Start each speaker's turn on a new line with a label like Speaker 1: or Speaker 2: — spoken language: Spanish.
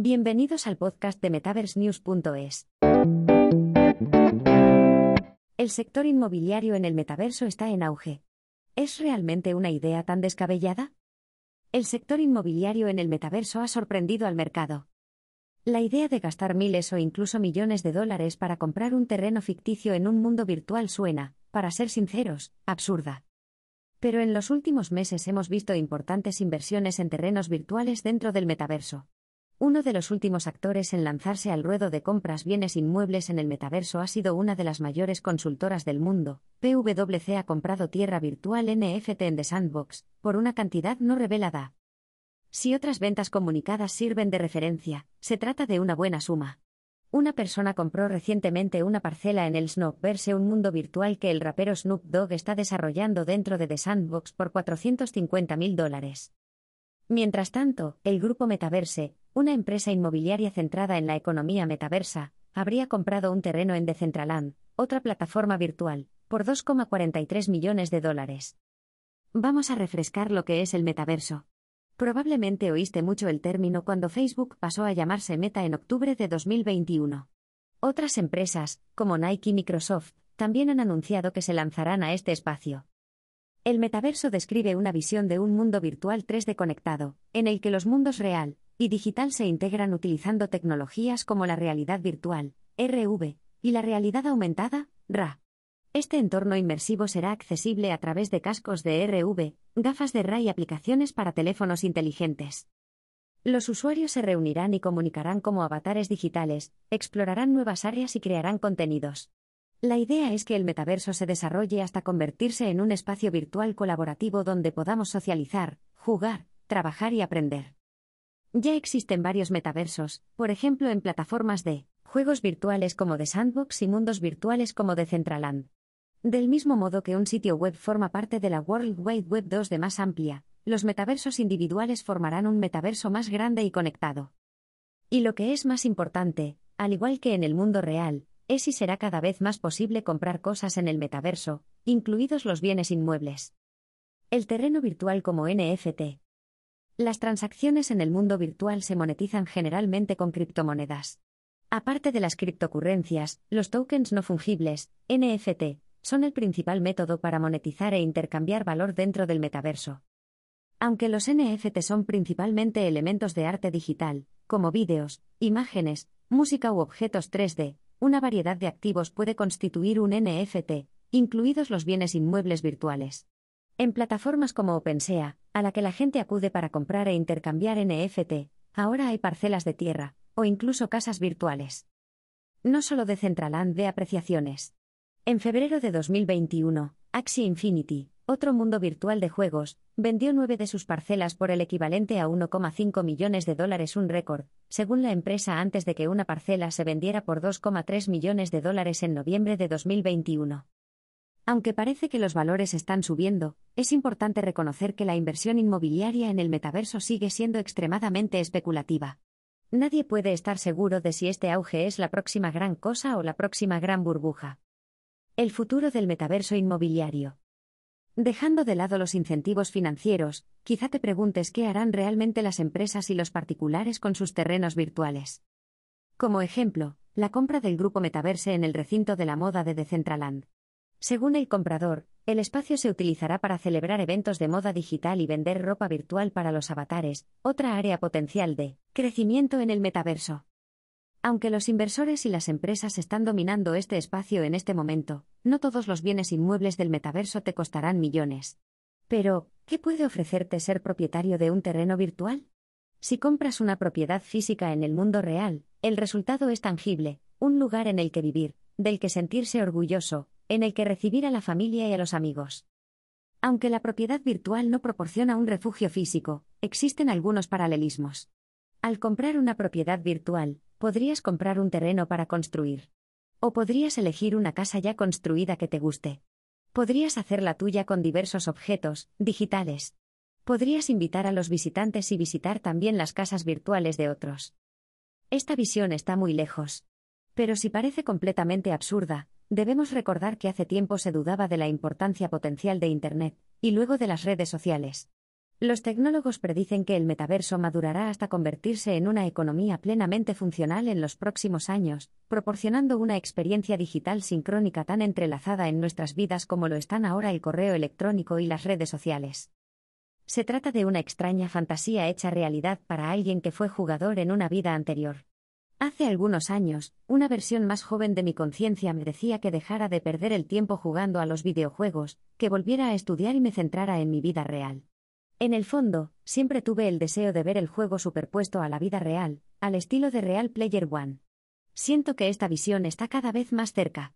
Speaker 1: Bienvenidos al podcast de MetaverseNews.es. El sector inmobiliario en el metaverso está en auge. ¿Es realmente una idea tan descabellada? El sector inmobiliario en el metaverso ha sorprendido al mercado. La idea de gastar miles o incluso millones de dólares para comprar un terreno ficticio en un mundo virtual suena, para ser sinceros, absurda. Pero en los últimos meses hemos visto importantes inversiones en terrenos virtuales dentro del metaverso. Uno de los últimos actores en lanzarse al ruedo de compras bienes inmuebles en el metaverso ha sido una de las mayores consultoras del mundo. PwC ha comprado tierra virtual NFT en The Sandbox, por una cantidad no revelada. Si otras ventas comunicadas sirven de referencia, se trata de una buena suma. Una persona compró recientemente una parcela en el Snopverse, un mundo virtual que el rapero Snoop Dogg está desarrollando dentro de The Sandbox por 450 mil dólares. Mientras tanto, el grupo Metaverse, una empresa inmobiliaria centrada en la economía metaversa, habría comprado un terreno en Decentraland, otra plataforma virtual, por 2,43 millones de dólares. Vamos a refrescar lo que es el metaverso. Probablemente oíste mucho el término cuando Facebook pasó a llamarse Meta en octubre de 2021. Otras empresas, como Nike y Microsoft, también han anunciado que se lanzarán a este espacio. El metaverso describe una visión de un mundo virtual 3D conectado, en el que los mundos real y digital se integran utilizando tecnologías como la realidad virtual, RV, y la realidad aumentada, RA. Este entorno inmersivo será accesible a través de cascos de RV, gafas de RA y aplicaciones para teléfonos inteligentes. Los usuarios se reunirán y comunicarán como avatares digitales, explorarán nuevas áreas y crearán contenidos. La idea es que el metaverso se desarrolle hasta convertirse en un espacio virtual colaborativo donde podamos socializar, jugar, trabajar y aprender. Ya existen varios metaversos, por ejemplo en plataformas de juegos virtuales como The Sandbox y mundos virtuales como Decentraland. Del mismo modo que un sitio web forma parte de la World Wide Web 2 de más amplia, los metaversos individuales formarán un metaverso más grande y conectado. Y lo que es más importante, al igual que en el mundo real, es y será cada vez más posible comprar cosas en el metaverso, incluidos los bienes inmuebles. El terreno virtual como NFT. Las transacciones en el mundo virtual se monetizan generalmente con criptomonedas. Aparte de las criptocurrencias, los tokens no fungibles, NFT, son el principal método para monetizar e intercambiar valor dentro del metaverso. Aunque los NFT son principalmente elementos de arte digital, como vídeos, imágenes, música u objetos 3D, una variedad de activos puede constituir un NFT, incluidos los bienes inmuebles virtuales. En plataformas como OpenSea, a la que la gente acude para comprar e intercambiar NFT, ahora hay parcelas de tierra, o incluso casas virtuales. No solo de Centraland de apreciaciones. En febrero de 2021, Axie Infinity, otro mundo virtual de juegos, vendió nueve de sus parcelas por el equivalente a 1,5 millones de dólares, un récord, según la empresa antes de que una parcela se vendiera por 2,3 millones de dólares en noviembre de 2021. Aunque parece que los valores están subiendo, es importante reconocer que la inversión inmobiliaria en el metaverso sigue siendo extremadamente especulativa. Nadie puede estar seguro de si este auge es la próxima gran cosa o la próxima gran burbuja. El futuro del metaverso inmobiliario. Dejando de lado los incentivos financieros, quizá te preguntes qué harán realmente las empresas y los particulares con sus terrenos virtuales. Como ejemplo, la compra del grupo Metaverse en el recinto de la moda de Decentraland. Según el comprador, el espacio se utilizará para celebrar eventos de moda digital y vender ropa virtual para los avatares, otra área potencial de crecimiento en el metaverso. Aunque los inversores y las empresas están dominando este espacio en este momento, no todos los bienes inmuebles del metaverso te costarán millones. Pero, ¿qué puede ofrecerte ser propietario de un terreno virtual? Si compras una propiedad física en el mundo real, el resultado es tangible, un lugar en el que vivir, del que sentirse orgulloso, en el que recibir a la familia y a los amigos. Aunque la propiedad virtual no proporciona un refugio físico, existen algunos paralelismos. Al comprar una propiedad virtual, podrías comprar un terreno para construir. O podrías elegir una casa ya construida que te guste. Podrías hacer la tuya con diversos objetos, digitales. Podrías invitar a los visitantes y visitar también las casas virtuales de otros. Esta visión está muy lejos. Pero si parece completamente absurda, debemos recordar que hace tiempo se dudaba de la importancia potencial de Internet, y luego de las redes sociales. Los tecnólogos predicen que el metaverso madurará hasta convertirse en una economía plenamente funcional en los próximos años, proporcionando una experiencia digital sincrónica tan entrelazada en nuestras vidas como lo están ahora el correo electrónico y las redes sociales. Se trata de una extraña fantasía hecha realidad para alguien que fue jugador en una vida anterior. Hace algunos años, una versión más joven de mi conciencia me decía que dejara de perder el tiempo jugando a los videojuegos, que volviera a estudiar y me centrara en mi vida real. En el fondo, siempre tuve el deseo de ver el juego superpuesto a la vida real, al estilo de Real Player One. Siento que esta visión está cada vez más cerca.